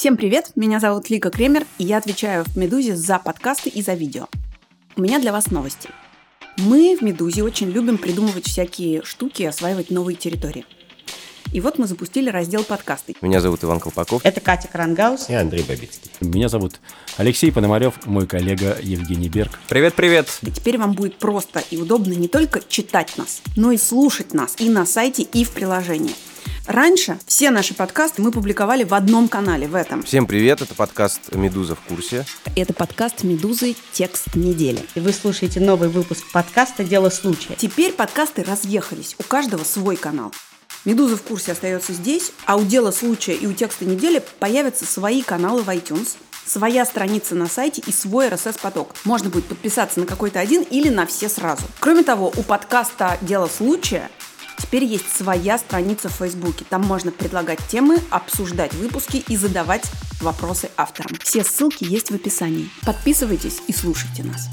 Всем привет, меня зовут Лика Кремер, и я отвечаю в «Медузе» за подкасты и за видео. У меня для вас новости. Мы в «Медузе» очень любим придумывать всякие штуки и осваивать новые территории. И вот мы запустили раздел подкасты. Меня зовут Иван Колпаков. Это Катя Крангаус. И Андрей Бабицкий. Меня зовут Алексей Пономарев, мой коллега Евгений Берг. Привет-привет. И теперь вам будет просто и удобно не только читать нас, но и слушать нас и на сайте, и в приложении. Раньше все наши подкасты мы публиковали в одном канале, в этом. Всем привет, это подкаст «Медуза в курсе». Это подкаст «Медузы. Текст недели». И вы слушаете новый выпуск подкаста «Дело случая». Теперь подкасты разъехались, у каждого свой канал. «Медуза в курсе» остается здесь, а у «Дела случая» и у «Текста недели» появятся свои каналы в iTunes, своя страница на сайте и свой RSS-поток. Можно будет подписаться на какой-то один или на все сразу. Кроме того, у подкаста «Дело случая» Теперь есть своя страница в Фейсбуке. Там можно предлагать темы, обсуждать выпуски и задавать вопросы авторам. Все ссылки есть в описании. Подписывайтесь и слушайте нас.